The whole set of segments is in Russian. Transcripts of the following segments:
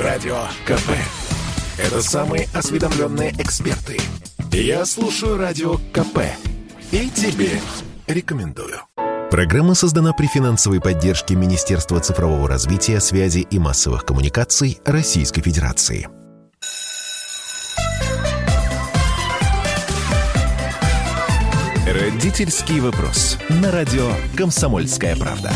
Радио КП. Это самые осведомленные эксперты. Я слушаю Радио КП. И тебе рекомендую. Программа создана при финансовой поддержке Министерства цифрового развития, связи и массовых коммуникаций Российской Федерации. Родительский вопрос. На радио «Комсомольская правда».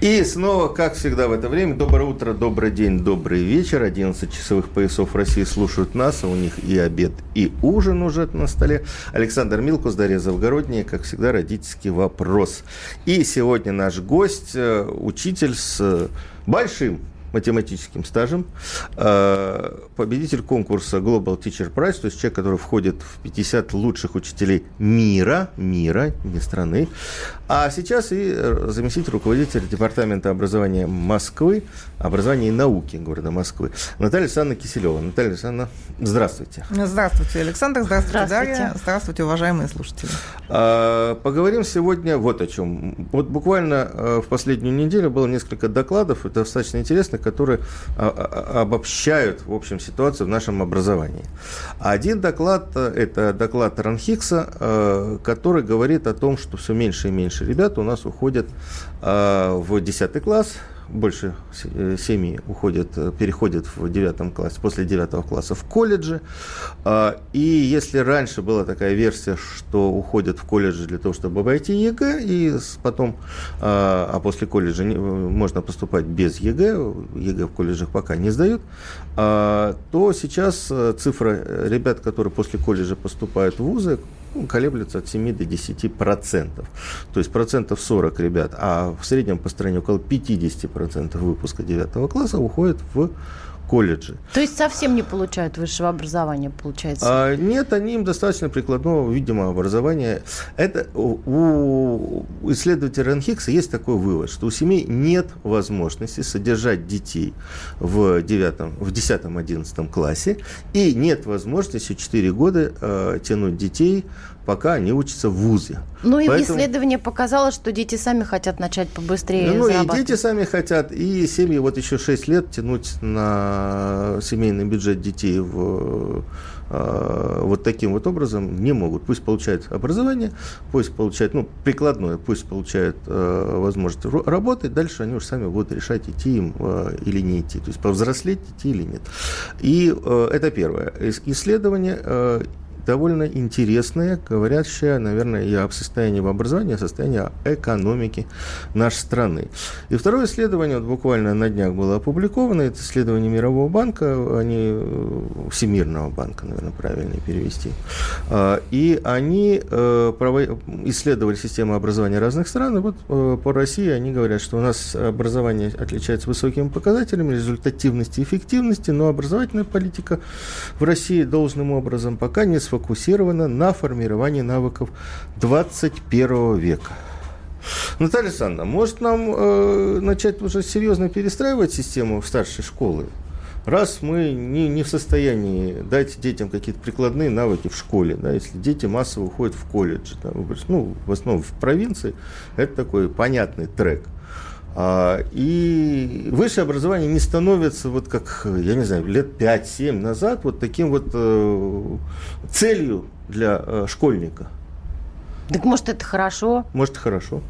И снова, как всегда в это время, доброе утро, добрый день, добрый вечер. 11 часовых поясов России слушают нас, а у них и обед, и ужин уже на столе. Александр Милкус, Дарья Завгородняя, как всегда, родительский вопрос. И сегодня наш гость, э, учитель с большим математическим стажем, э, победитель конкурса Global Teacher Prize, то есть человек, который входит в 50 лучших учителей мира, мира, не страны, а сейчас и заместитель руководителя Департамента образования Москвы, образования и науки города Москвы, Наталья Александровна Киселева. Наталья Александровна, здравствуйте. Здравствуйте, Александр, здравствуйте, здравствуйте. Дарья, здравствуйте, уважаемые слушатели. А, поговорим сегодня вот о чем. Вот буквально э, в последнюю неделю было несколько докладов, это достаточно интересно, которые а, а, обобщают, в общем, ситуацию в нашем образовании. Один доклад, э, это доклад Ранхикса, э, который говорит о том, что все меньше и меньше ребят у нас уходят в 10 класс, больше э, семьи уходят, э, переходят в девятом классе, после девятого класса в колледжи. А, и если раньше была такая версия, что уходят в колледжи для того, чтобы обойти ЕГЭ, и потом, а, а после колледжа можно поступать без ЕГЭ, ЕГЭ в колледжах пока не сдают, а, то сейчас э, цифра ребят, которые после колледжа поступают в вузы, ну, колеблется от 7 до 10 процентов. То есть процентов 40 ребят, а в среднем по стране около 50 процентов выпуска 9 класса уходит в колледжи. То есть совсем не получают высшего образования, получается? А, нет, они им достаточно прикладного, видимо, образования. Это у исследователя Ранхикса есть такой вывод, что у семей нет возможности содержать детей в, 9, в 10-11 классе, и нет возможности 4 года э, тянуть детей пока они учатся в ВУЗе. Ну и Поэтому... исследование показало, что дети сами хотят начать побыстрее Ну и дети сами хотят, и семьи вот еще 6 лет тянуть на семейный бюджет детей в э, вот таким вот образом не могут. Пусть получают образование, пусть получают, ну, прикладное, пусть получают э, возможность работать, дальше они уже сами будут решать, идти им э, или не идти, то есть повзрослеть, идти или нет. И э, это первое. Исследование э, довольно интересная, говорящая, наверное, и об состоянии и о состоянии экономики нашей страны. И второе исследование, вот буквально на днях было опубликовано, это исследование Мирового банка, они, э, Всемирного банка, наверное, правильно перевести. А, и они э, исследовали систему образования разных стран, и вот э, по России они говорят, что у нас образование отличается высокими показателями результативности и эффективности, но образовательная политика в России должным образом пока не сформирована сфокусирована на формировании навыков 21 века. Наталья Александровна, может нам э, начать уже серьезно перестраивать систему в старшей школы? Раз мы не, не в состоянии дать детям какие-то прикладные навыки в школе, да, если дети массово уходят в колледж, да, ну, в основном в провинции, это такой понятный трек. А, и высшее образование не становится, вот как, я не знаю, лет 5-7 назад, вот таким вот э, целью для э, школьника. Так может это хорошо? Может хорошо.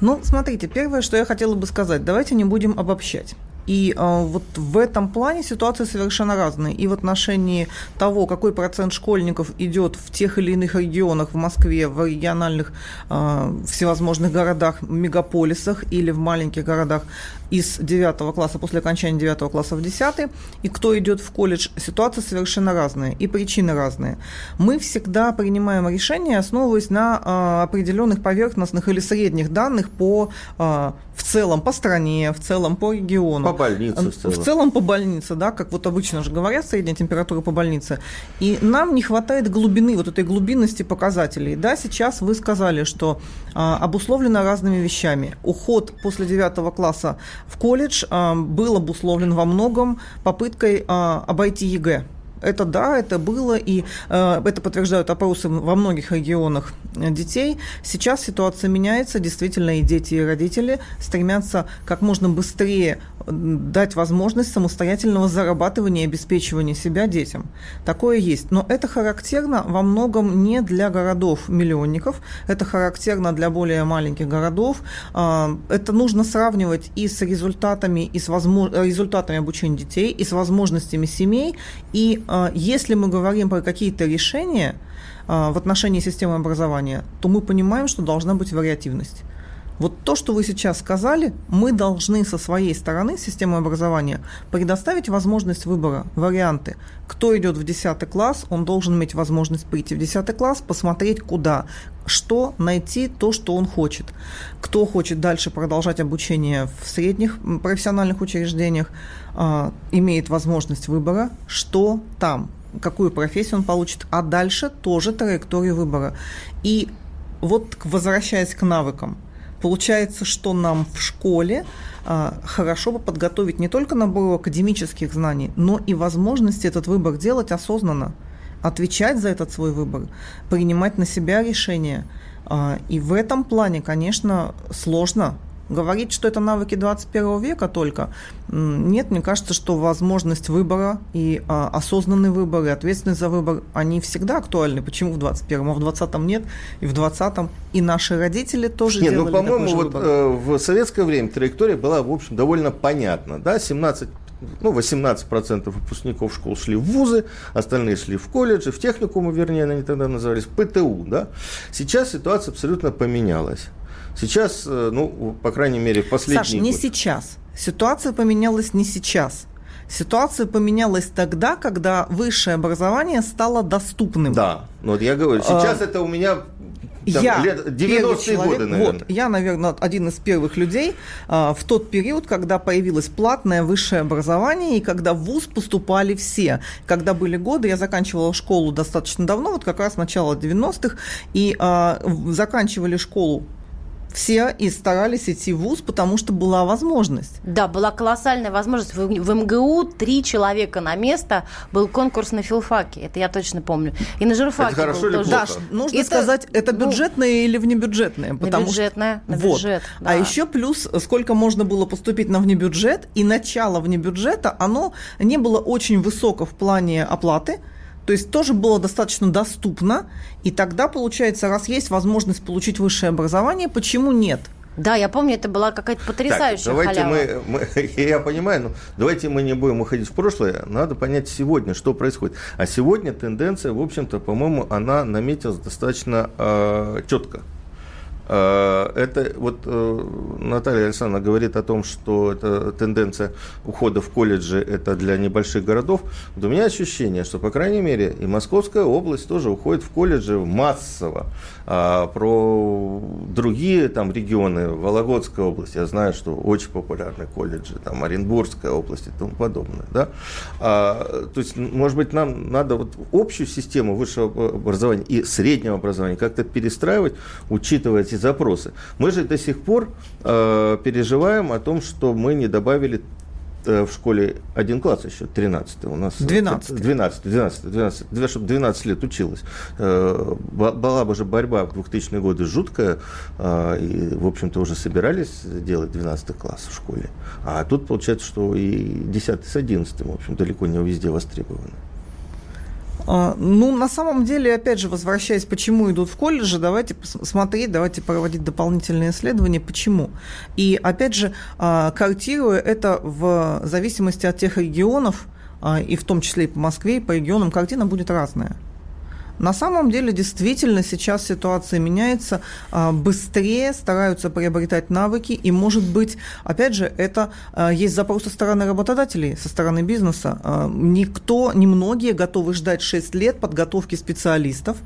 Ну, смотрите, первое, что я хотела бы сказать, давайте не будем обобщать. И э, вот в этом плане ситуации совершенно разные. И в отношении того, какой процент школьников идет в тех или иных регионах, в Москве, в региональных э, всевозможных городах, мегаполисах или в маленьких городах из 9 класса, после окончания 9 класса в 10, и кто идет в колледж, ситуация совершенно разная, и причины разные. Мы всегда принимаем решения, основываясь на э, определенных поверхностных или средних данных по э, в целом по стране, в целом по региону. По больнице в целом. В целом по больнице, да, как вот обычно же говорят, средняя температура по больнице. И нам не хватает глубины, вот этой глубинности показателей. Да, сейчас вы сказали, что а, обусловлено разными вещами. Уход после 9 класса в колледж а, был обусловлен во многом попыткой а, обойти ЕГЭ Это да, это было, и э, это подтверждают опросы во многих регионах детей. Сейчас ситуация меняется, действительно, и дети, и родители стремятся как можно быстрее дать возможность самостоятельного зарабатывания и обеспечивания себя детям. Такое есть. Но это характерно во многом не для городов-миллионников, это характерно для более маленьких городов. А, это нужно сравнивать и с результатами, и с возможно... результатами обучения детей, и с возможностями семей. И если мы говорим про какие-то решения а, в отношении системы образования, то мы понимаем, что должна быть вариативность. Вот то, что вы сейчас сказали, мы должны со своей стороны системы образования предоставить возможность выбора, варианты. Кто идет в 10 класс, он должен иметь возможность прийти в 10 класс, посмотреть куда, что найти то, что он хочет. Кто хочет дальше продолжать обучение в средних профессиональных учреждениях, э, имеет возможность выбора, что там, какую профессию он получит, а дальше тоже траекторию выбора. И вот возвращаясь к навыкам – Получается, что нам в школе а, хорошо бы подготовить не только набор академических знаний, но и возможность этот выбор делать осознанно, отвечать за этот свой выбор, принимать на себя решения. А, и в этом плане, конечно, сложно Говорить, что это навыки 21 века только, нет, мне кажется, что возможность выбора и а, осознанный выбор, и ответственность за выбор, они всегда актуальны. Почему в 21-м, а в 20-м нет, и в 20-м, и наши родители тоже нет, ну, делали ну, по-моему, вот э, в советское время траектория была, в общем, довольно понятна, да, 17 ну, 18% выпускников школ шли в вузы, остальные шли в колледжи, в техникумы, вернее, они тогда назывались, ПТУ, да. Сейчас ситуация абсолютно поменялась. Сейчас, э, ну, по крайней мере, последний Саша, не год. сейчас. Ситуация поменялась не сейчас. Ситуация поменялась тогда, когда высшее образование стало доступным. Да, ну вот я говорю, сейчас а, это у меня там, я лет 90-е годы, наверное. Вот, я, наверное, один из первых людей а, в тот период, когда появилось платное высшее образование, и когда в ВУЗ поступали все. Когда были годы, я заканчивала школу достаточно давно, вот как раз начало 90-х, и а, заканчивали школу все и старались идти в ВУЗ, потому что была возможность. Да, была колоссальная возможность. В, в МГУ три человека на место был конкурс на филфаке. Это я точно помню. И на журфаке это хорошо был или тоже. Плохо? Да, нужно это, сказать, это ну, бюджетное или внебюджетное. Потому бюджетное, что, на вот. бюджет. А да. А еще плюс, сколько можно было поступить на внебюджет, и начало внебюджета, оно не было очень высоко в плане оплаты, то есть тоже было достаточно доступно. И тогда, получается, раз есть возможность получить высшее образование, почему нет? Да, я помню, это была какая-то потрясающая так, давайте халява. Мы, мы, я понимаю, но давайте мы не будем уходить в прошлое, надо понять сегодня, что происходит. А сегодня тенденция, в общем-то, по-моему, она наметилась достаточно э, четко. Э, это вот э, Наталья Александровна говорит о том, что это тенденция ухода в колледжи это для небольших городов. Вот у меня ощущение, что, по крайней мере, и Московская область тоже уходит в колледжи массово. А про другие там регионы, Вологодская область, я знаю, что очень популярны колледжи, там Оренбургская область и тому подобное. Да? А, то есть, может быть, нам надо вот общую систему высшего образования и среднего образования как-то перестраивать, учитывая эти запросы. Мы же до сих пор э, переживаем о том, что мы не добавили Э, в школе один класс еще, 13 у нас. 12. 12, 12, 12, чтобы 12 лет училась. Э, была бы же борьба в 2000-е годы жуткая, э, и, в общем-то, уже собирались делать 12 класс в школе. А тут получается, что и 10 с 11, в общем, далеко не везде востребованы. А, ну, на самом деле, опять же, возвращаясь, почему идут в колледжи, давайте смотреть, давайте проводить дополнительные исследования, почему. И, опять же, а, картируя это в зависимости от тех регионов, а, и в том числе и по Москве, и по регионам, картина будет разная. На самом деле, действительно, сейчас ситуация меняется, а, быстрее стараются приобретать навыки, и, может быть, опять же, это а, есть запрос со стороны работодателей, со стороны бизнеса. А, никто, немногие готовы ждать 6 лет подготовки специалистов,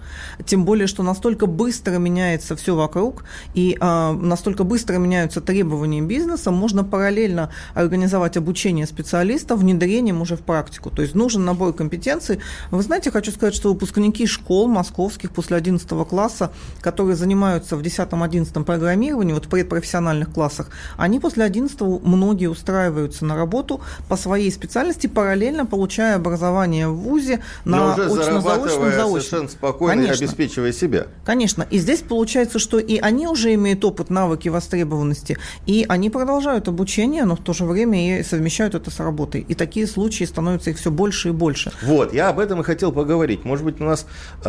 тем более, что настолько быстро меняется все вокруг, и настолько быстро меняются требования бизнеса, можно параллельно организовать обучение специалистов внедрением уже в практику. То есть нужен набор компетенций. Вы знаете, хочу сказать, что выпускники школы школ московских после 11 класса, которые занимаются в 10-11 программировании, вот в предпрофессиональных классах, они после 11 многие устраиваются на работу по своей специальности, параллельно получая образование в ВУЗе на очно-заочном заочном. совершенно спокойно Конечно. обеспечивая себя. Конечно. И здесь получается, что и они уже имеют опыт, навыки, востребованности, и они продолжают обучение, но в то же время и совмещают это с работой. И такие случаи становятся их все больше и больше. Вот, я об этом и хотел поговорить. Может быть, у нас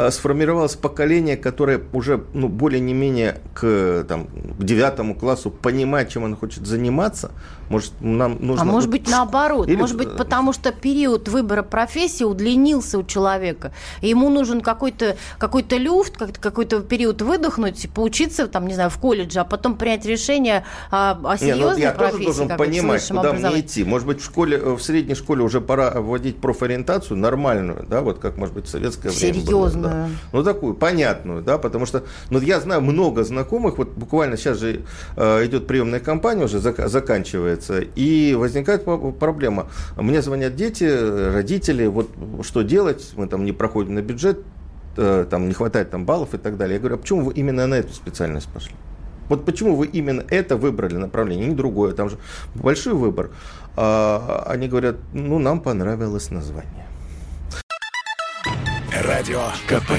сформировалось поколение, которое уже ну, более не менее к, там, к девятому классу понимает, чем оно хочет заниматься. Может, нам нужно... А может быть, наоборот. Или... Может быть, потому что период выбора профессии удлинился у человека. И ему нужен какой-то какой люфт, какой-то период выдохнуть, поучиться, там, не знаю, в колледже, а потом принять решение о, о серьезной Не, ну, я профессии. тоже должен понимать, куда мне идти. Может быть, в школе, в средней школе уже пора вводить профориентацию нормальную, да, вот как, может быть, в советское время Серьезную. Да. Ну, такую, понятную, да, потому что, ну, я знаю много знакомых, вот буквально сейчас же э, идет приемная кампания уже, зак- заканчивается, и возникает проблема. Мне звонят дети, родители, вот что делать, мы там не проходим на бюджет, э, там не хватает там баллов и так далее. Я говорю, а почему вы именно на эту специальность пошли? Вот почему вы именно это выбрали направление, не другое, там же большой выбор. А, они говорят, ну, нам понравилось название. Радио КП.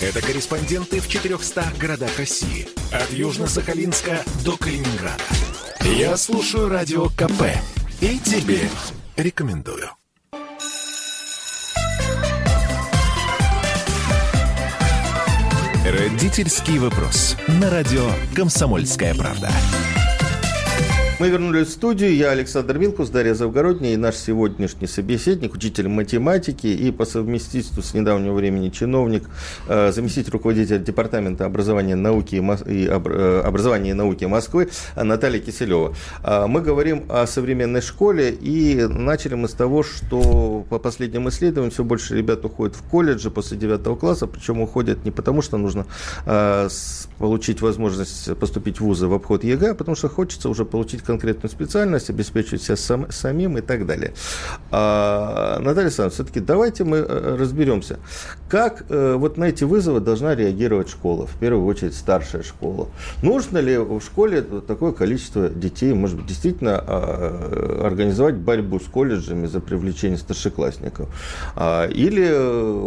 Это корреспонденты в 400 городах России. От Южно-Сахалинска до Калининграда. Я слушаю Радио КП. И тебе рекомендую. Родительский вопрос. На радио «Комсомольская правда». Мы вернулись в студию. Я Александр Вилкус, Дарья Завгородняя и наш сегодняшний собеседник, учитель математики и по совместительству с недавнего времени чиновник, э, заместитель руководителя Департамента образования, науки и, э, образования и науки Москвы Наталья Киселева. А, мы говорим о современной школе и начали мы с того, что по последним исследованиям все больше ребят уходят в колледжи после 9 класса, причем уходят не потому, что нужно э, получить возможность поступить в вузы в обход ЕГЭ, а потому что хочется уже получить конкретную специальность, обеспечивать себя сам, самим и так далее. А, Наталья Александровна, все-таки давайте мы э, разберемся, как э, вот на эти вызовы должна реагировать школа, в первую очередь старшая школа. Нужно ли в школе такое количество детей, может быть, действительно а, организовать борьбу с колледжами за привлечение старшеклассников? А, или,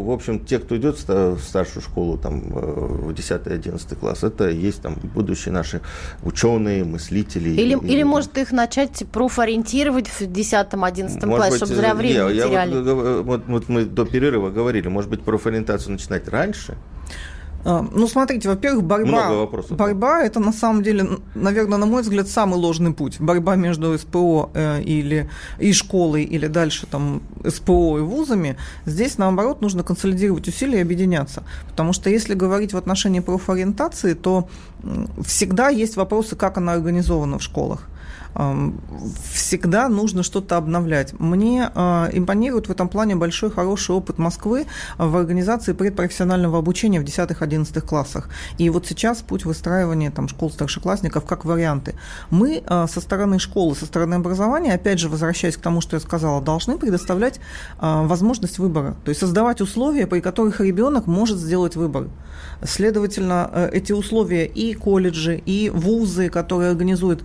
в общем, те, кто идет в старшую школу, там, э, в 10-11 класс, это есть там будущие наши ученые, мыслители. Или, или может их начать профориентировать в 10-11 классе, чтобы зря время не теряли? Вот, вот, вот мы до перерыва говорили, может быть, профориентацию начинать раньше? А, ну, смотрите, во-первых, борьба, борьба – это на самом деле, наверное, на мой взгляд, самый ложный путь. Борьба между СПО э, или, и школой, или дальше там СПО и вузами. Здесь, наоборот, нужно консолидировать усилия и объединяться. Потому что если говорить в отношении профориентации, то всегда есть вопросы, как она организована в школах всегда нужно что-то обновлять. Мне а, импонирует в этом плане большой хороший опыт Москвы в организации предпрофессионального обучения в 10-11 классах. И вот сейчас путь выстраивания там, школ старшеклассников как варианты. Мы а, со стороны школы, со стороны образования, опять же, возвращаясь к тому, что я сказала, должны предоставлять а, возможность выбора, то есть создавать условия, при которых ребенок может сделать выбор. Следовательно, э, эти условия и колледжи, и вузы, которые организуют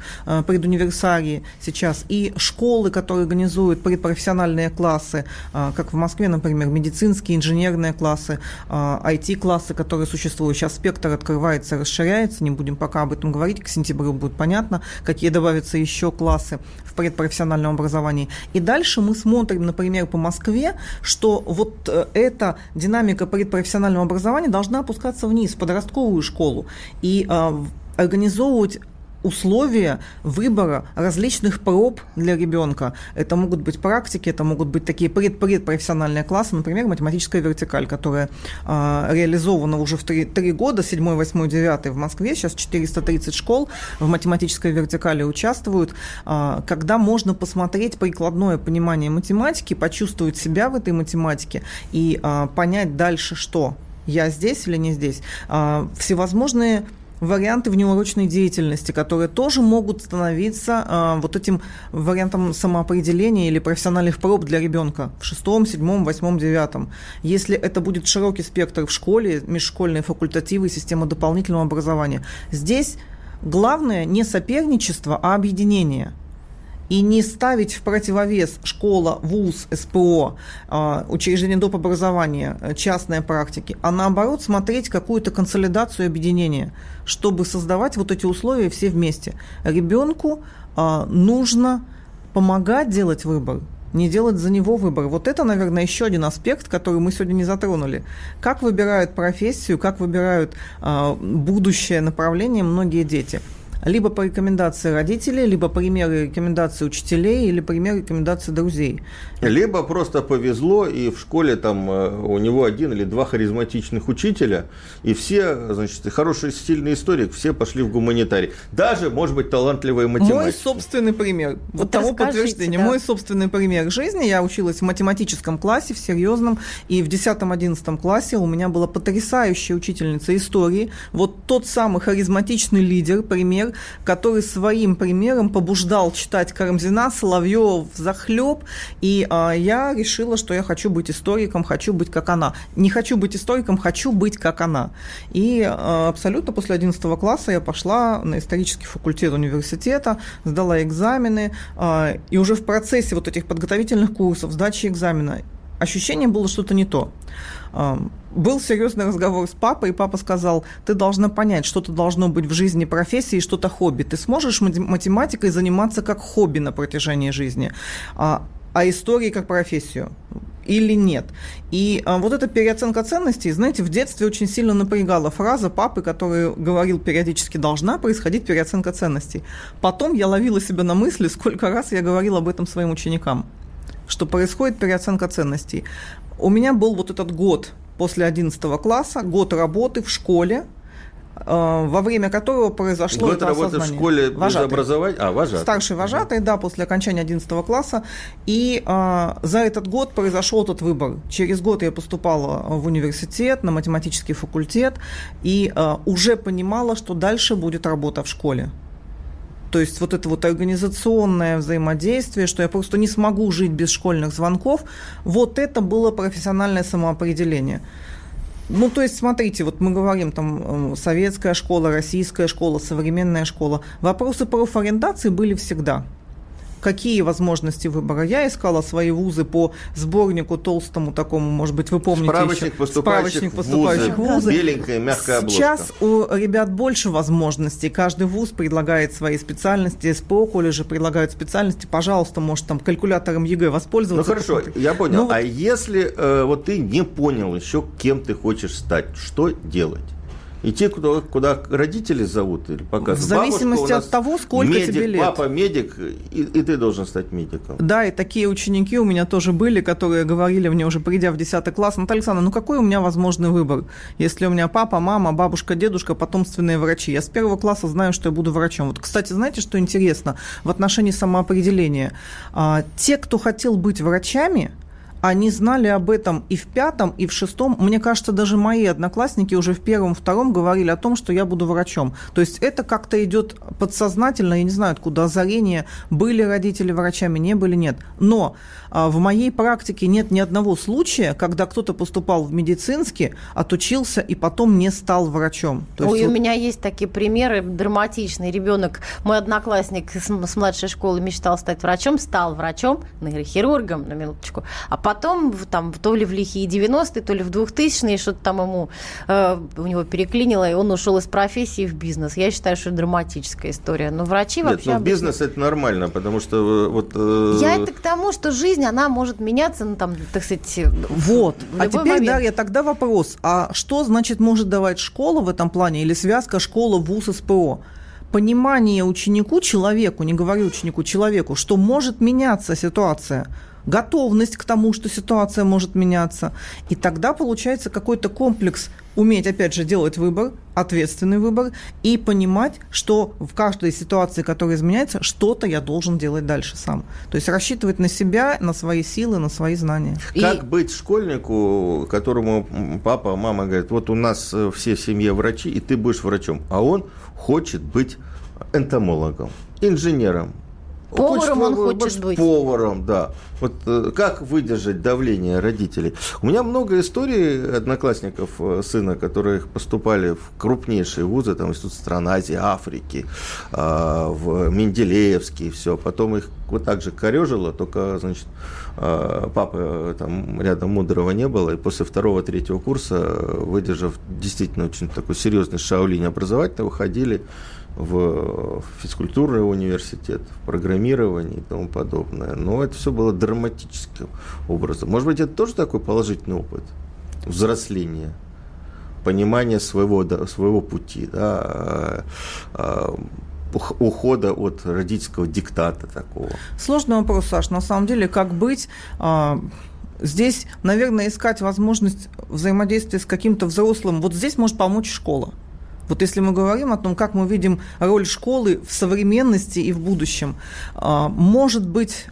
предуниверсарии сейчас, и школы, которые организуют предпрофессиональные классы, а, как в Москве, например, медицинские, инженерные классы, IT-классы, а, которые существуют. Сейчас спектр открывается, расширяется, не будем пока об этом говорить, к сентябрю будет понятно, какие добавятся еще классы в предпрофессиональном образовании. И дальше мы смотрим, например, по Москве, что вот э, эта динамика предпрофессионального образования должна опускаться вниз, в подростковую школу, и а, организовывать условия выбора различных проб для ребенка. Это могут быть практики, это могут быть такие пред предпрофессиональные классы, например, математическая вертикаль, которая э, реализована уже в три, три года, 7, 8, 9 в Москве, сейчас 430 школ в математической вертикали участвуют, э, когда можно посмотреть прикладное понимание математики, почувствовать себя в этой математике и э, понять дальше, что я здесь или не здесь. Всевозможные варианты внеурочной деятельности, которые тоже могут становиться э, вот этим вариантом самоопределения или профессиональных проб для ребенка в шестом, седьмом, восьмом, девятом. Если это будет широкий спектр в школе, межшкольные факультативы, система дополнительного образования. Здесь главное не соперничество, а объединение – и не ставить в противовес школа, вуз, СПО, а, учреждение доп. образования, э, частные практики, а наоборот смотреть какую-то консолидацию и объединение, чтобы создавать вот эти условия все вместе. Ребенку а, нужно помогать делать выбор, не делать за него выбор. Вот это, наверное, еще один аспект, который мы сегодня не затронули. Как выбирают профессию, как выбирают э, будущее направление многие дети либо по рекомендации родителей, либо пример рекомендации учителей или пример рекомендации друзей. Либо просто повезло, и в школе там э, у него один или два харизматичных учителя, и все, значит, хороший, стильный историк, все пошли в гуманитарий. Даже, может быть, талантливые математики. Мой собственный пример. Вот, вот того подтверждения. Да. Мой собственный пример жизни. Я училась в математическом классе, в серьезном, и в 10-11 классе у меня была потрясающая учительница истории. Вот тот самый харизматичный лидер, пример, который своим примером побуждал читать Карамзина, Соловьев, Захлеб, и а, я решила, что я хочу быть историком, хочу быть как она. Не хочу быть историком, хочу быть как она. И а, абсолютно после 11 класса я пошла на исторический факультет университета, сдала экзамены, а, и уже в процессе вот этих подготовительных курсов, сдачи экзамена, ощущение было что-то не то. Был серьезный разговор с папой, и папа сказал, ты должна понять, что-то должно быть в жизни профессии, что-то хобби. Ты сможешь математикой заниматься как хобби на протяжении жизни, а, а историей как профессию или нет. И а, вот эта переоценка ценностей, знаете, в детстве очень сильно напрягала фраза папы, который говорил периодически, должна происходить переоценка ценностей. Потом я ловила себя на мысли, сколько раз я говорила об этом своим ученикам что происходит переоценка ценностей. У меня был вот этот год после 11 класса, год работы в школе, э, во время которого произошло Год это работы в школе вожатый. образования? А, вожатый. Старший вожатый, да, после окончания 11 класса. И а, за этот год произошел этот выбор. Через год я поступала в университет, на математический факультет, и а, уже понимала, что дальше будет работа в школе. То есть вот это вот организационное взаимодействие, что я просто не смогу жить без школьных звонков, вот это было профессиональное самоопределение. Ну, то есть, смотрите, вот мы говорим, там, э, советская школа, российская школа, современная школа. Вопросы профориентации были всегда какие возможности выбора. Я искала свои вузы по сборнику толстому такому, может быть, вы помните Справочник еще, поступающих, справочник поступающих вузы. вузы. Беленькая, мягкая обложка. Сейчас у ребят больше возможностей. Каждый вуз предлагает свои специальности. СПО колледжи предлагают специальности. Пожалуйста, может там калькулятором ЕГЭ воспользоваться. Ну хорошо, я понял. Ну, а если э, вот ты не понял еще, кем ты хочешь стать, что делать? Идти куда, куда родители зовут или показывают. В зависимости от того, сколько медик, тебе лет. Папа медик, и, и ты должен стать медиком. Да, и такие ученики у меня тоже были, которые говорили мне уже придя в 10 класс, Наталья Александровна, ну какой у меня возможный выбор, если у меня папа, мама, бабушка, дедушка, потомственные врачи. Я с первого класса знаю, что я буду врачом. Вот, кстати, знаете, что интересно в отношении самоопределения? А, те, кто хотел быть врачами, они знали об этом и в пятом, и в шестом. Мне кажется, даже мои одноклассники уже в первом, втором говорили о том, что я буду врачом. То есть это как-то идет подсознательно, я не знаю, откуда озарение, были родители врачами, не были, нет. Но в моей практике нет ни одного случая, когда кто-то поступал в медицинский, отучился и потом не стал врачом. То Ой, вот... у меня есть такие примеры драматичные. Ребенок, мой одноклассник с младшей школы мечтал стать врачом, стал врачом, нейрохирургом, на минуточку, а потом там то ли в лихие 90-е, то ли в 2000-е что-то там ему э, у него переклинило, и он ушел из профессии в бизнес. Я считаю, что это драматическая история. Но врачи Нет, вообще... Ну, бизнес это нормально, потому что э, вот... Э... Я это к тому, что жизнь, она может меняться, ну там, так сказать... Вот. А теперь, момент. Дарья, тогда вопрос. А что, значит, может давать школа в этом плане или связка школа, вуз, СПО? понимание ученику, человеку, не говорю ученику, человеку, что может меняться ситуация готовность к тому, что ситуация может меняться. И тогда получается какой-то комплекс уметь, опять же, делать выбор, ответственный выбор и понимать, что в каждой ситуации, которая изменяется, что-то я должен делать дальше сам. То есть рассчитывать на себя, на свои силы, на свои знания. Как и... быть школьнику, которому папа, мама говорит, вот у нас э, все в семье врачи, и ты будешь врачом, а он хочет быть энтомологом, инженером, Поваром он хочет быть. Поваром, да. Вот э, как выдержать давление родителей? У меня много историй одноклассников э, сына, которые поступали в крупнейшие вузы, там Институт стран Азии, Африки, э, в Менделеевский, все. Потом их вот так же корежило, только, значит, папы там рядом мудрого не было, и после второго-третьего курса, выдержав действительно очень такой серьезный шаолинь образовательный, выходили в физкультурный университет, в программирование и тому подобное. Но это все было драматическим образом. Может быть, это тоже такой положительный опыт взросления, понимания своего, да, своего пути, да, а, а, ухода от родительского диктата такого. Сложный вопрос, Саш. На самом деле, как быть? А, здесь, наверное, искать возможность взаимодействия с каким-то взрослым. Вот здесь может помочь школа. Вот если мы говорим о том, как мы видим роль школы в современности и в будущем, а, может быть,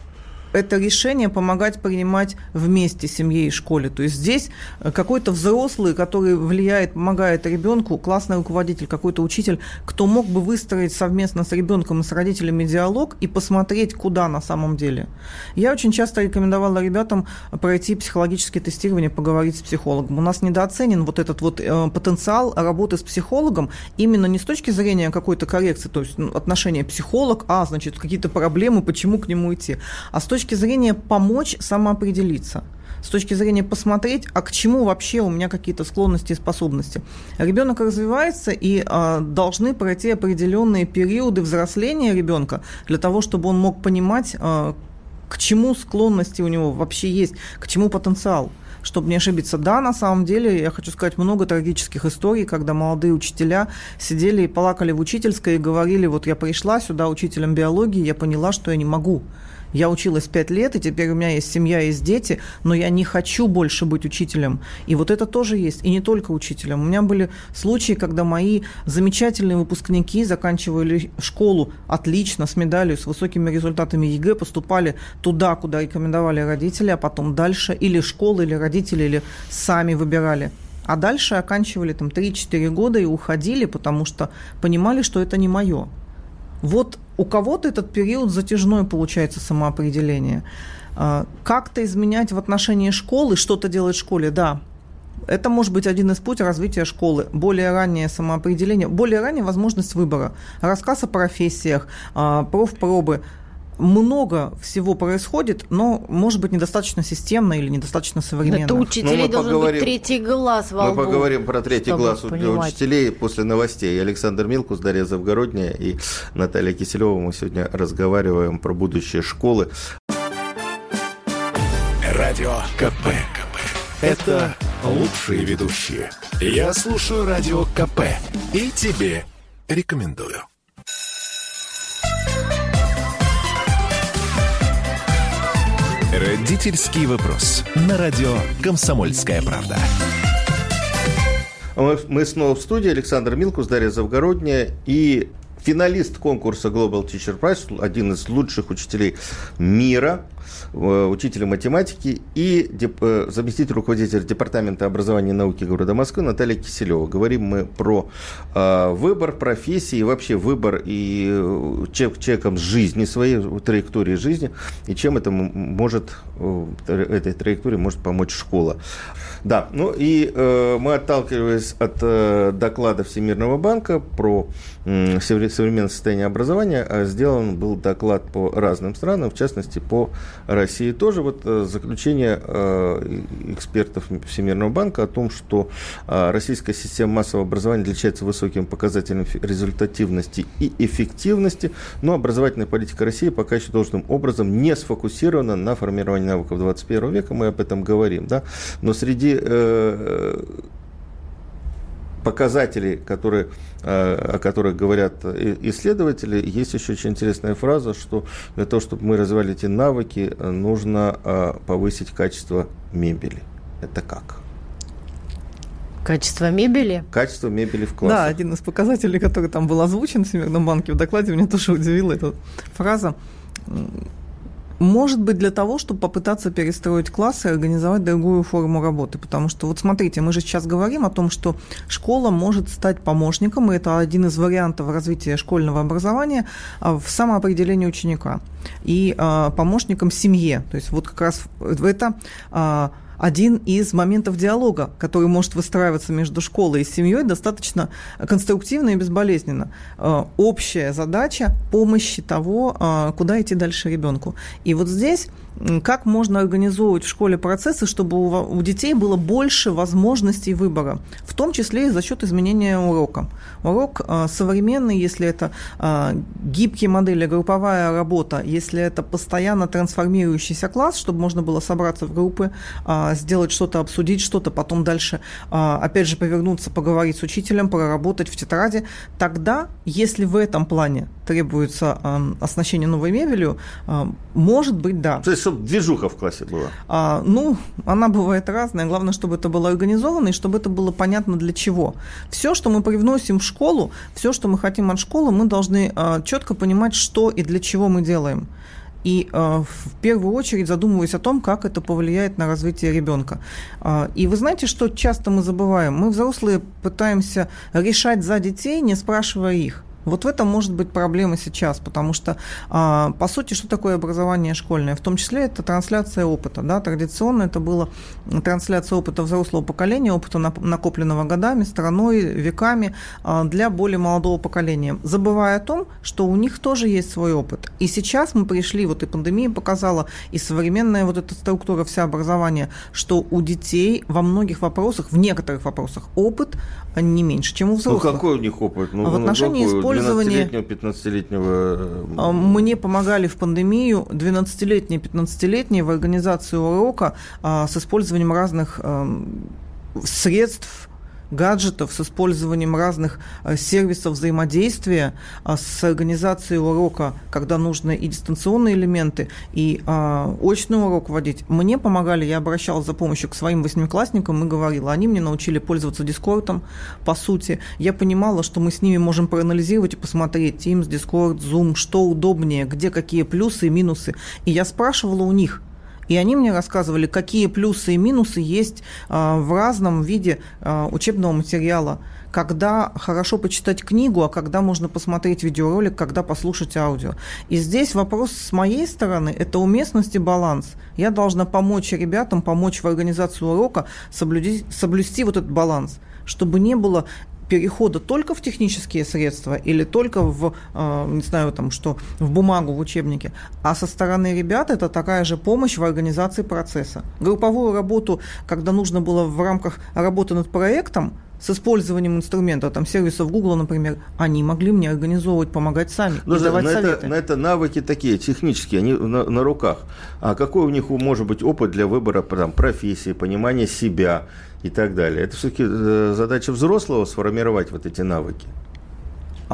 это решение помогать принимать вместе семье и школе. То есть здесь э, какой-то взрослый, который влияет, помогает ребенку, классный руководитель, какой-то учитель, кто мог бы выстроить совместно с ребенком и с родителями диалог и посмотреть, куда на самом деле. Я очень часто рекомендовала ребятам пройти психологическое тестирование, поговорить с психологом. У нас недооценен вот этот вот э, потенциал работы с психологом именно не с точки зрения какой-то коррекции, то есть ну, отношения психолог, а, значит, какие-то проблемы, почему к нему идти, а с точки точки зрения помочь самоопределиться с точки зрения посмотреть, а к чему вообще у меня какие-то склонности и способности. Ребенок развивается и а, должны пройти определенные периоды взросления ребенка для того, чтобы он мог понимать, а, к чему склонности у него вообще есть, к чему потенциал чтобы не ошибиться. Да, на самом деле, я хочу сказать, много трагических историй, когда молодые учителя сидели и плакали в учительской и говорили, вот я пришла сюда учителем биологии, я поняла, что я не могу я училась пять лет, и теперь у меня есть семья, есть дети, но я не хочу больше быть учителем. И вот это тоже есть, и не только учителем. У меня были случаи, когда мои замечательные выпускники заканчивали школу отлично, с медалью, с высокими результатами ЕГЭ, поступали туда, куда рекомендовали родители, а потом дальше или школы, или родители, или сами выбирали. А дальше оканчивали там 3-4 года и уходили, потому что понимали, что это не мое. Вот у кого-то этот период затяжной получается самоопределение. А, как-то изменять в отношении школы, что-то делать в школе, да, это может быть один из путей развития школы. Более раннее самоопределение, более ранняя возможность выбора. Рассказ о профессиях, а, профпробы много всего происходит, но, может быть, недостаточно системно или недостаточно современно. Это учителей ну, должен поговорим, быть третий глаз во Мы поговорим про третий глаз у учителей после новостей. Александр Милкус, Дарья Завгородняя и Наталья Киселева. Мы сегодня разговариваем про будущее школы. Радио КП. Это лучшие ведущие. Я слушаю Радио КП и тебе рекомендую. Родительский вопрос. На радио «Комсомольская правда». Мы снова в студии. Александр Милкус, Дарья Завгородняя и финалист конкурса Global Teacher Prize, один из лучших учителей мира, э, учителя математики и э, заместитель руководителя Департамента образования и науки города Москвы Наталья Киселева. Говорим мы про э, выбор профессии, вообще выбор и чек, чеком жизни, своей траектории жизни, и чем это может, этой траектории может помочь школа. Да, ну и мы отталкиваясь от доклада Всемирного банка про современное состояние образования, э, сделан был доклад по разным странам, в частности по России тоже. Вот э, заключение э, экспертов Всемирного банка о том, что э, российская система массового образования отличается высоким показателем результативности и эффективности, но образовательная политика России пока еще должным образом не сфокусирована на формировании навыков 21 века, мы об этом говорим, да, но среди показателей, которые, э, о которых говорят исследователи, есть еще очень интересная фраза, что для того, чтобы мы развивали эти навыки, нужно э, повысить качество мебели. Это как? Качество мебели? Качество мебели в классе. Да, один из показателей, который там был озвучен в Всемирном банке в докладе, меня тоже удивила эта фраза. Может быть, для того, чтобы попытаться перестроить классы и организовать другую форму работы. Потому что, вот смотрите, мы же сейчас говорим о том, что школа может стать помощником, и это один из вариантов развития школьного образования а, в самоопределении ученика. И а, помощником семье. То есть вот как раз в это а, один из моментов диалога, который может выстраиваться между школой и семьей достаточно конструктивно и безболезненно. Э, общая задача помощи того, э, куда идти дальше ребенку. И вот здесь как можно организовывать в школе процессы, чтобы у, детей было больше возможностей выбора, в том числе и за счет изменения урока. Урок э, современный, если это э, гибкие модели, групповая работа, если это постоянно трансформирующийся класс, чтобы можно было собраться в группы, э, сделать что-то, обсудить что-то, потом дальше, опять же, повернуться, поговорить с учителем, проработать в тетради, тогда, если в этом плане требуется оснащение новой мебелью, может быть, да. То есть чтобы движуха в классе была? А, ну, она бывает разная. Главное, чтобы это было организовано и чтобы это было понятно для чего. Все, что мы привносим в школу, все, что мы хотим от школы, мы должны а, четко понимать, что и для чего мы делаем и э, в первую очередь задумываясь о том, как это повлияет на развитие ребенка. Э, и вы знаете, что часто мы забываем? Мы, взрослые, пытаемся решать за детей, не спрашивая их. Вот в этом может быть проблема сейчас, потому что, а, по сути, что такое образование школьное? В том числе это трансляция опыта. Да? Традиционно это была трансляция опыта взрослого поколения, опыта накопленного годами, страной, веками а, для более молодого поколения, забывая о том, что у них тоже есть свой опыт. И сейчас мы пришли, вот и пандемия показала, и современная вот эта структура вся образования, что у детей во многих вопросах, в некоторых вопросах опыт не меньше, чем у ну, взрослых. Ну, какой у них опыт? Ну, в отношении использования использование... 12-летнего, 15-летнего... А, мне помогали в пандемию 12-летние, 15-летние в организации урока а, с использованием разных средств, гаджетов, с использованием разных э, сервисов взаимодействия, а, с организацией урока, когда нужны и дистанционные элементы, и а, очный урок вводить. Мне помогали, я обращалась за помощью к своим восьмиклассникам и говорила, они мне научили пользоваться Дискордом, по сути. Я понимала, что мы с ними можем проанализировать и посмотреть Teams, Discord, Zoom, что удобнее, где какие плюсы и минусы. И я спрашивала у них – и они мне рассказывали, какие плюсы и минусы есть а, в разном виде а, учебного материала. Когда хорошо почитать книгу, а когда можно посмотреть видеоролик, когда послушать аудио. И здесь вопрос с моей стороны – это уместность и баланс. Я должна помочь ребятам, помочь в организации урока, соблюсти, соблюсти вот этот баланс чтобы не было перехода только в технические средства или только в, э, не знаю, там, что в бумагу, в учебнике, а со стороны ребят это такая же помощь в организации процесса. Групповую работу, когда нужно было в рамках работы над проектом, с использованием инструмента, там, сервисов Google, например, они могли мне организовывать, помогать сами и давать но советы. Это, но это навыки такие, технические, они на, на руках. А какой у них может быть опыт для выбора там, профессии, понимания себя, и так далее. Это все-таки э, задача взрослого сформировать вот эти навыки.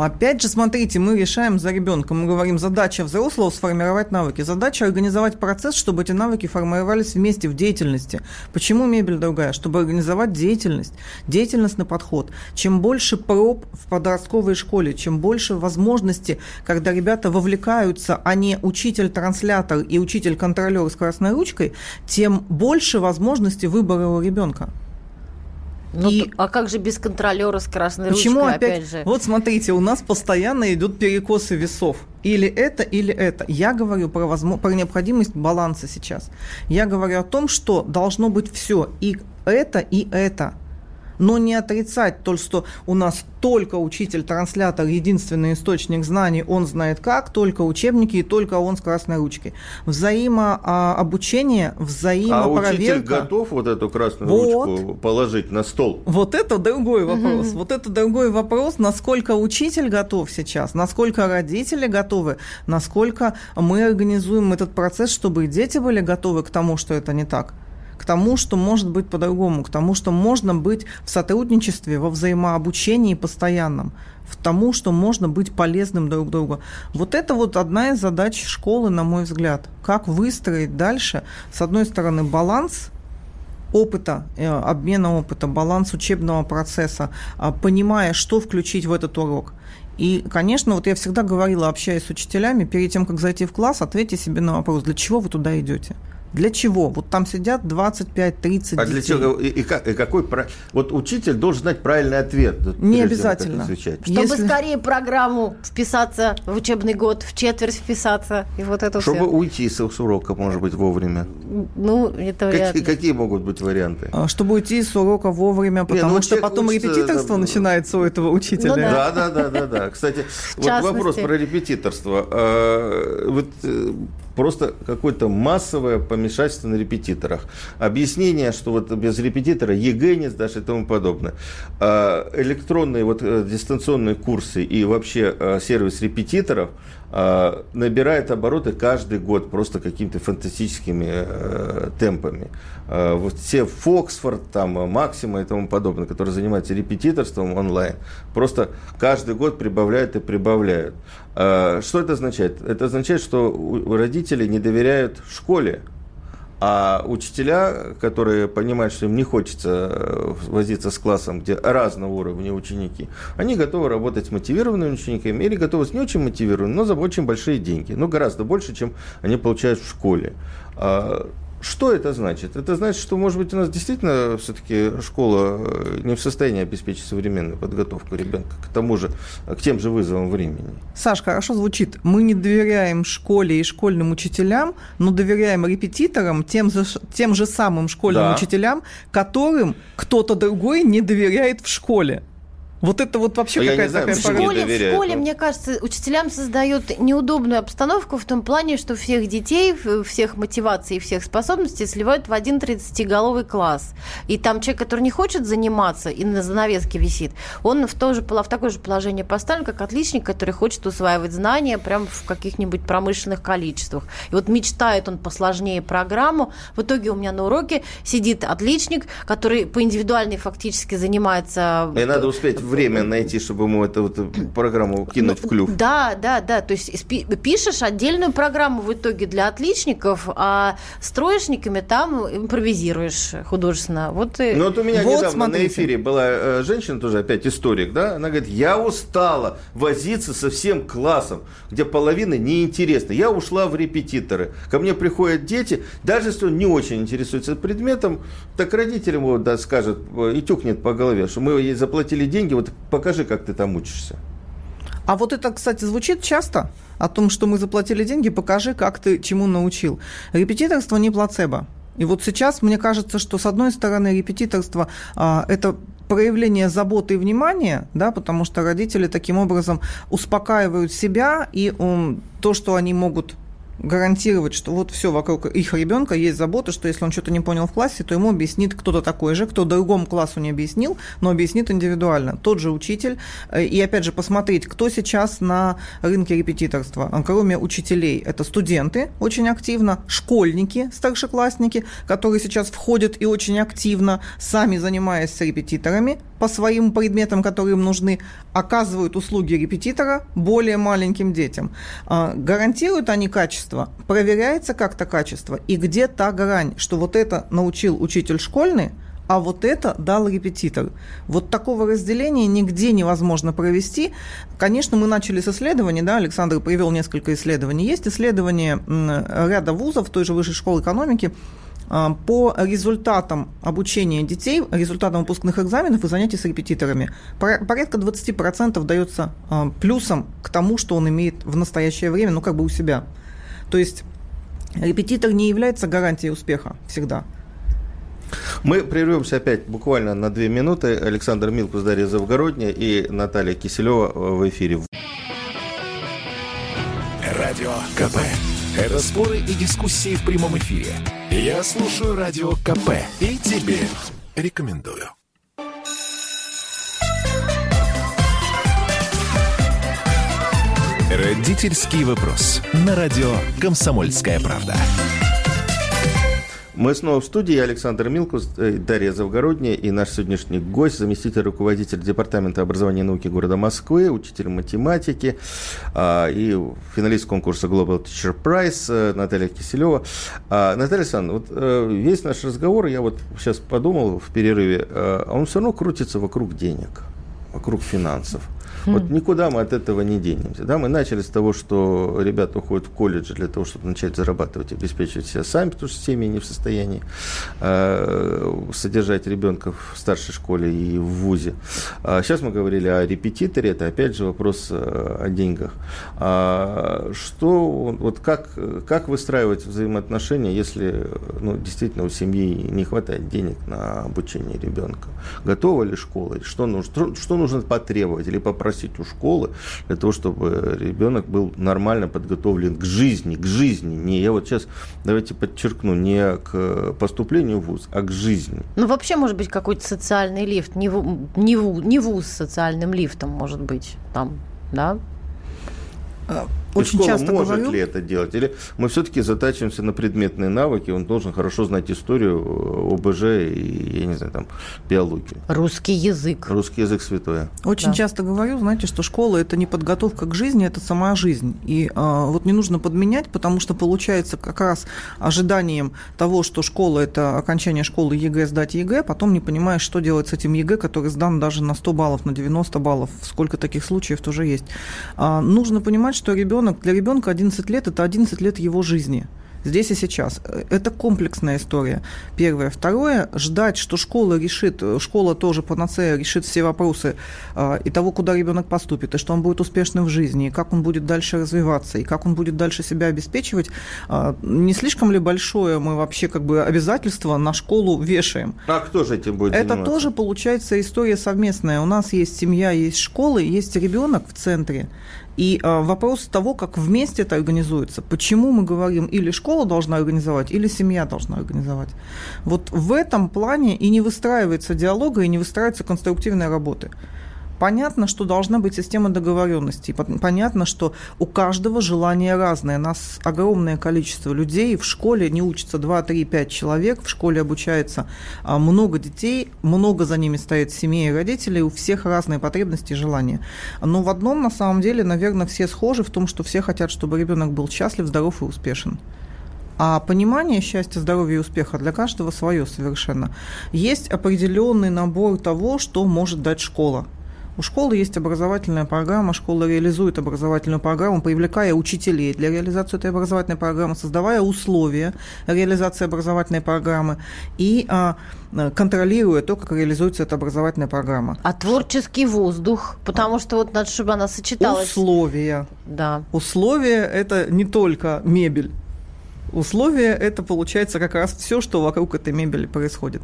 Опять же, смотрите, мы решаем за ребенка. Мы говорим, задача взрослого сформировать навыки. Задача организовать процесс, чтобы эти навыки формировались вместе в деятельности. Почему мебель другая? Чтобы организовать деятельность, деятельностный подход. Чем больше проб в подростковой школе, чем больше возможностей, когда ребята вовлекаются, а не учитель-транслятор и учитель-контролер с красной ручкой, тем больше возможностей выбора у ребенка. Ну, и... А как же без контролера с красной Почему ручкой, опять, опять же? Вот смотрите, у нас постоянно идут перекосы весов. Или это, или это. Я говорю про, возможно, про необходимость баланса сейчас. Я говорю о том, что должно быть все. И это, и это но не отрицать то, что у нас только учитель-транслятор, единственный источник знаний, он знает как, только учебники и только он с красной ручкой. Взаимообучение, взаимопроверка. А учитель готов вот эту красную вот. ручку положить на стол? Вот это другой вопрос. Угу. Вот это другой вопрос, насколько учитель готов сейчас, насколько родители готовы, насколько мы организуем этот процесс, чтобы дети были готовы к тому, что это не так к тому, что может быть по-другому, к тому, что можно быть в сотрудничестве, во взаимообучении постоянном, в тому, что можно быть полезным друг другу. Вот это вот одна из задач школы, на мой взгляд. Как выстроить дальше, с одной стороны, баланс опыта, э, обмена опыта, баланс учебного процесса, а, понимая, что включить в этот урок. И, конечно, вот я всегда говорила, общаясь с учителями, перед тем, как зайти в класс, ответьте себе на вопрос, для чего вы туда идете? Для чего? Вот там сидят 25-30 А для чего? И, и, и какой... Вот учитель должен знать правильный ответ. Не обязательно. Чтобы Если... скорее программу вписаться в учебный год, в четверть вписаться. И вот это Чтобы все. уйти с, с урока, может быть, вовремя. Ну, это какие, какие могут быть варианты? А, чтобы уйти с урока вовремя, потому Не, ну, что потом учится, репетиторство да, начинается у этого учителя. Ну, да. да, да, да, да, Кстати, вот вопрос про репетиторство. А, вот э, просто какое-то массовое помешательство на репетиторах. Объяснение, что вот без репетитора ЕГЭ не сдашь и тому подобное. А, электронные вот э, дистанционные курсы и вообще э, сервис репетиторов – а, набирает обороты каждый год просто какими-то фантастическими э, темпами. Э, вот все Фоксфорд, там, Максима и тому подобное, которые занимаются репетиторством онлайн, просто каждый год прибавляют и прибавляют. Э, что это означает? Это означает, что родители не доверяют школе, а учителя, которые понимают, что им не хочется э, возиться с классом, где разного уровня ученики, они готовы работать с мотивированными учениками или готовы с не очень мотивированными, но за очень большие деньги. Ну, гораздо больше, чем они получают в школе. Что это значит? Это значит, что, может быть, у нас действительно все-таки школа э, не в состоянии обеспечить современную подготовку ребенка к тому же, к тем же вызовам времени. Саш, хорошо звучит. Мы не доверяем школе и школьным учителям, но доверяем репетиторам, тем же, тем же самым школьным да. учителям, которым кто-то другой не доверяет в школе. Вот это вот вообще а какая-то такая в школе, в школе, мне кажется, учителям создают неудобную обстановку в том плане, что всех детей, всех мотиваций и всех способностей сливают в один 30-головый класс. И там человек, который не хочет заниматься и на занавеске висит, он в, то же, в такое же положение поставлен, как отличник, который хочет усваивать знания прямо в каких-нибудь промышленных количествах. И вот мечтает он посложнее программу. В итоге у меня на уроке сидит отличник, который по индивидуальной фактически занимается... И надо успеть время найти, чтобы ему эту вот программу кинуть в клюв. Да, да, да. То есть пишешь отдельную программу в итоге для отличников, а с троечниками там импровизируешь художественно. Вот, ну вот у меня вот, недавно смотрите. на эфире была э, женщина тоже, опять историк, да, она говорит, я устала возиться со всем классом, где половина неинтересна. Я ушла в репетиторы. Ко мне приходят дети, даже если он не очень интересуется предметом, так родителям его да, скажет э, и тюкнет по голове, что мы ей заплатили деньги, вот покажи, как ты там учишься. А вот это, кстати, звучит часто о том, что мы заплатили деньги, покажи, как ты чему научил. Репетиторство не плацебо. И вот сейчас мне кажется, что с одной стороны репетиторство а, это проявление заботы и внимания, да, потому что родители таким образом успокаивают себя и um, то, что они могут гарантировать, что вот все вокруг их ребенка есть забота, что если он что-то не понял в классе, то ему объяснит кто-то такой же, кто другому классу не объяснил, но объяснит индивидуально. Тот же учитель. И опять же посмотреть, кто сейчас на рынке репетиторства. Кроме учителей, это студенты очень активно, школьники, старшеклассники, которые сейчас входят и очень активно, сами занимаясь с репетиторами, по своим предметам, которые им нужны, оказывают услуги репетитора более маленьким детям. А, гарантируют они качество? Проверяется как-то качество? И где та грань, что вот это научил учитель школьный, а вот это дал репетитор. Вот такого разделения нигде невозможно провести. Конечно, мы начали с исследований, да, Александр привел несколько исследований. Есть исследования ряда вузов той же высшей школы экономики, а, по результатам обучения детей, результатам выпускных экзаменов и занятий с репетиторами. Порядка 20% дается а, плюсом к тому, что он имеет в настоящее время, ну, как бы у себя. То есть репетитор не является гарантией успеха всегда. Мы прервемся опять буквально на две минуты. Александр Милкус, Дарья Завгородняя и Наталья Киселева в эфире. Радио КП. Это споры и дискуссии в прямом эфире. Я слушаю Радио КП и тебе рекомендую. Родительский вопрос. На радио «Комсомольская правда». Мы снова в студии. Я Александр Милкус, э, Дарья Завгородняя и наш сегодняшний гость, заместитель руководителя Департамента образования и науки города Москвы, учитель математики а, и финалист конкурса Global Teacher Prize э, Наталья Киселева. А, Наталья Александровна, вот э, весь наш разговор, я вот сейчас подумал в перерыве, он все равно крутится вокруг денег, вокруг финансов. Вот никуда мы от этого не денемся. Да? Мы начали с того, что ребята уходят в колледж для того, чтобы начать зарабатывать, обеспечивать себя сами, потому что семьи не в состоянии э, содержать ребенка в старшей школе и в ВУЗе. А сейчас мы говорили о репетиторе, это опять же вопрос э, о деньгах. А что, вот как, как выстраивать взаимоотношения, если ну, действительно у семьи не хватает денег на обучение ребенка? Готова ли школа? Что нужно, что нужно потребовать или попросить? Попросить у школы для того, чтобы ребенок был нормально подготовлен к жизни, к жизни. Не, я вот сейчас, давайте подчеркну, не к поступлению в ВУЗ, а к жизни. Ну, вообще, может быть, какой-то социальный лифт, не, в, не, в, не ВУЗ с социальным лифтом, может быть, там, да? А, очень школа часто может говорю... ли это делать? Или мы все-таки затачиваемся на предметные навыки, он должен хорошо знать историю, э, ОБЖ и, я не знаю, там, биологию. Русский язык. Русский язык святое. Очень да. часто говорю, знаете, что школа – это не подготовка к жизни, это сама жизнь. И а, вот не нужно подменять, потому что получается как раз ожиданием того, что школа – это окончание школы ЕГЭ, сдать ЕГЭ, потом не понимаешь, что делать с этим ЕГЭ, который сдан даже на 100 баллов, на 90 баллов. Сколько таких случаев тоже есть. А, нужно понимать, что ребенок ребенок, для ребенка 11 лет – это 11 лет его жизни – здесь и сейчас. Это комплексная история. Первое. Второе, ждать, что школа решит, школа тоже панацея решит все вопросы э, и того, куда ребенок поступит, и что он будет успешным в жизни, и как он будет дальше развиваться, и как он будет дальше себя обеспечивать, э, не слишком ли большое мы вообще как бы обязательство на школу вешаем? А кто же этим будет Это заниматься? тоже получается история совместная. У нас есть семья, есть школа, есть ребенок в центре, и э, вопрос того, как вместе это организуется. Почему мы говорим, или школа должна организовать, или семья должна организовать. Вот в этом плане и не выстраивается диалога, и не выстраивается конструктивная работа. Понятно, что должна быть система договоренности. Понятно, что у каждого желание разное. Нас огромное количество людей. В школе не учатся 2, 3, 5 человек. В школе обучается а, много детей. Много за ними стоит семей и родителей. У всех разные потребности и желания. Но в одном, на самом деле, наверное, все схожи в том, что все хотят, чтобы ребенок был счастлив, здоров и успешен. А понимание счастья, здоровья и успеха для каждого свое совершенно. Есть определенный набор того, что может дать школа. У школы есть образовательная программа, школа реализует образовательную программу, привлекая учителей для реализации этой образовательной программы, создавая условия реализации образовательной программы и а, контролируя то, как реализуется эта образовательная программа. А творческий воздух, потому что вот надо, чтобы она сочеталась. Условия. Да. Условия – это не только мебель условия, это получается как раз все, что вокруг этой мебели происходит.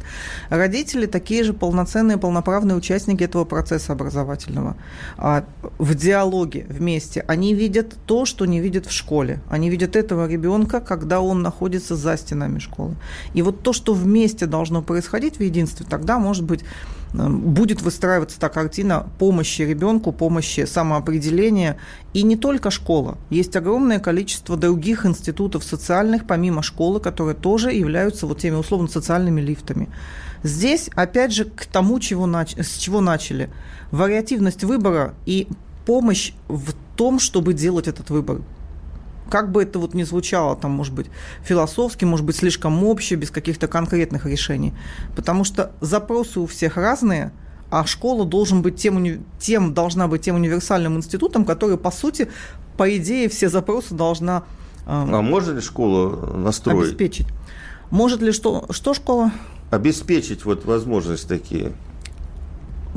Родители такие же полноценные, полноправные участники этого процесса образовательного. А в диалоге вместе они видят то, что не видят в школе. Они видят этого ребенка, когда он находится за стенами школы. И вот то, что вместе должно происходить в единстве, тогда, может быть, будет выстраиваться та картина помощи ребенку, помощи самоопределения. И не только школа. Есть огромное количество других институтов социальных, помимо школы, которые тоже являются вот теми условно-социальными лифтами. Здесь, опять же, к тому, чего нач... с чего начали. Вариативность выбора и помощь в том, чтобы делать этот выбор как бы это вот ни звучало, там, может быть, философски, может быть, слишком обще, без каких-то конкретных решений. Потому что запросы у всех разные, а школа должен быть тем, тем, должна быть тем универсальным институтом, который, по сути, по идее, все запросы должна э, А может ли школа настроить? Обеспечить. Может ли что, что школа? Обеспечить вот возможности такие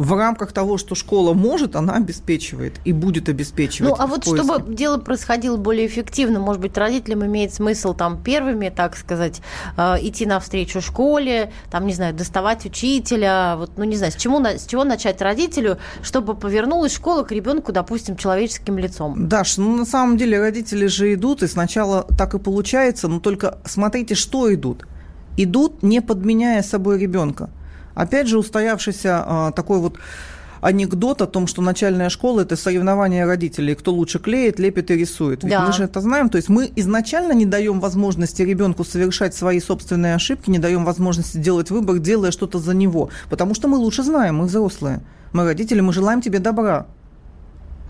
в рамках того, что школа может, она обеспечивает и будет обеспечивать. Ну, а вот поиске. чтобы дело происходило более эффективно, может быть, родителям имеет смысл там первыми, так сказать, э, идти навстречу школе, там, не знаю, доставать учителя, вот, ну, не знаю, с, чему, с чего начать родителю, чтобы повернулась школа к ребенку, допустим, человеческим лицом? Даш, ну, на самом деле родители же идут, и сначала так и получается, но только смотрите, что идут. Идут, не подменяя собой ребенка. Опять же, устоявшийся а, такой вот анекдот о том, что начальная школа – это соревнование родителей, кто лучше клеит, лепит и рисует. Ведь да. мы же это знаем. То есть мы изначально не даем возможности ребенку совершать свои собственные ошибки, не даем возможности делать выбор, делая что-то за него. Потому что мы лучше знаем, мы взрослые. Мы родители, мы желаем тебе добра.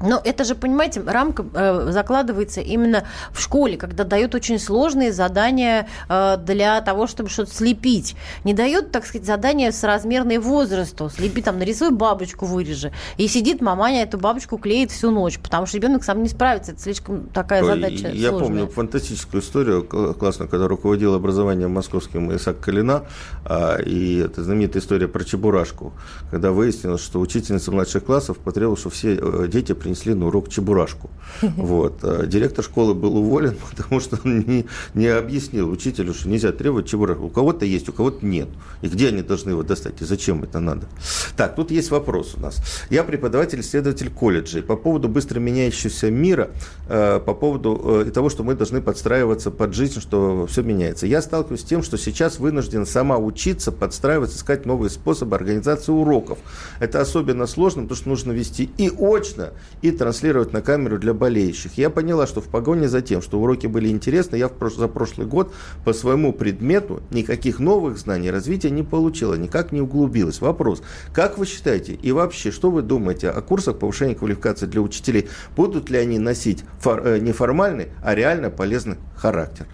Но это же, понимаете, рамка э, закладывается именно в школе, когда дают очень сложные задания э, для того, чтобы что-то слепить. Не дают, так сказать, задания с размерной возрасту. Слепи там, нарисуй бабочку, вырежи. И сидит маманя эту бабочку клеит всю ночь, потому что ребенок сам не справится. Это слишком такая задача Я сложная. помню фантастическую историю, классно, когда руководил образованием московским Исаак Калина, а, и это знаменитая история про Чебурашку, когда выяснилось, что учительница младших классов потребовала, что все э, дети принесли на урок чебурашку. Вот. А директор школы был уволен, потому что он не, не объяснил учителю, что нельзя требовать чебурашку. У кого-то есть, у кого-то нет. И где они должны его достать, и зачем это надо? Так, тут есть вопрос у нас. Я преподаватель-исследователь колледжей. По поводу быстро меняющегося мира, э, по поводу э, того, что мы должны подстраиваться под жизнь, что все меняется. Я сталкиваюсь с тем, что сейчас вынужден сама учиться, подстраиваться, искать новые способы организации уроков. Это особенно сложно, потому что нужно вести и очно, и транслировать на камеру для болеющих. Я поняла, что в погоне за тем, что уроки были интересны, я за прошлый год по своему предмету никаких новых знаний развития не получила, никак не углубилась. Вопрос, как вы считаете и вообще, что вы думаете о курсах повышения квалификации для учителей? Будут ли они носить фор, э, не формальный, а реально полезный характер?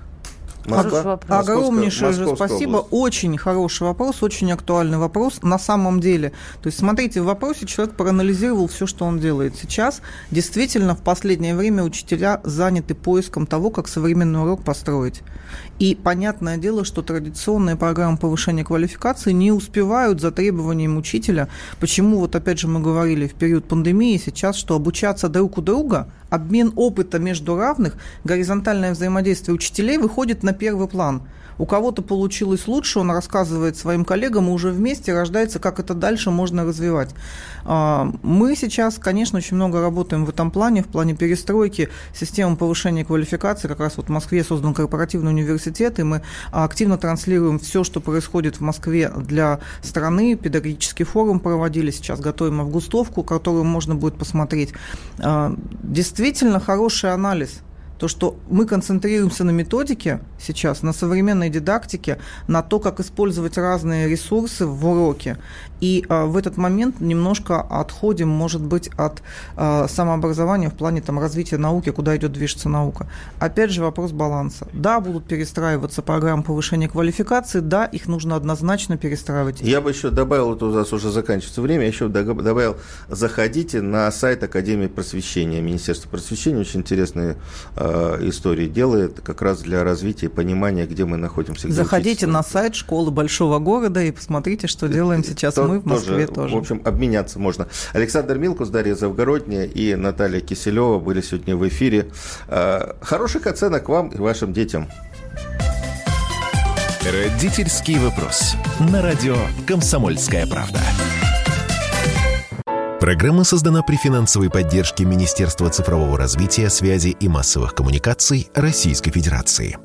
Москва, Огромнейшее же спасибо. Область. Очень хороший вопрос, очень актуальный вопрос на самом деле. То есть, смотрите, в вопросе человек проанализировал все, что он делает. Сейчас действительно в последнее время учителя заняты поиском того, как современный урок построить. И понятное дело, что традиционные программы повышения квалификации не успевают за требованием учителя. Почему, вот опять же мы говорили в период пандемии сейчас, что обучаться друг у друга, обмен опыта между равных, горизонтальное взаимодействие учителей выходит на первый план – у кого-то получилось лучше, он рассказывает своим коллегам, и уже вместе рождается, как это дальше можно развивать. А, мы сейчас, конечно, очень много работаем в этом плане, в плане перестройки системы повышения квалификации. Как раз вот в Москве создан корпоративный университет, и мы активно транслируем все, что происходит в Москве для страны. Педагогический форум проводили, сейчас готовим августовку, которую можно будет посмотреть. А, действительно хороший анализ то, что мы концентрируемся на методике сейчас, на современной дидактике, на то, как использовать разные ресурсы в уроке. И а, в этот момент немножко отходим, может быть, от а, самообразования в плане там, развития науки, куда идет движется наука. Опять же, вопрос баланса. Да, будут перестраиваться программы повышения квалификации, да, их нужно однозначно перестраивать. Я бы еще добавил, это у нас уже заканчивается время, я еще добавил, заходите на сайт Академии просвещения, Министерства просвещения, очень интересные э, истории делает, как раз для развития и понимания, где мы находимся. Заходите на сайт школы большого города и посмотрите, что делаем сейчас мы в Москве тоже, тоже. В общем, обменяться можно. Александр Милкус, Дарья Завгородняя и Наталья Киселева были сегодня в эфире. Э, хороших оценок вам и вашим детям. Родительский вопрос. На радио «Комсомольская правда». Программа создана при финансовой поддержке Министерства цифрового развития, связи и массовых коммуникаций Российской Федерации.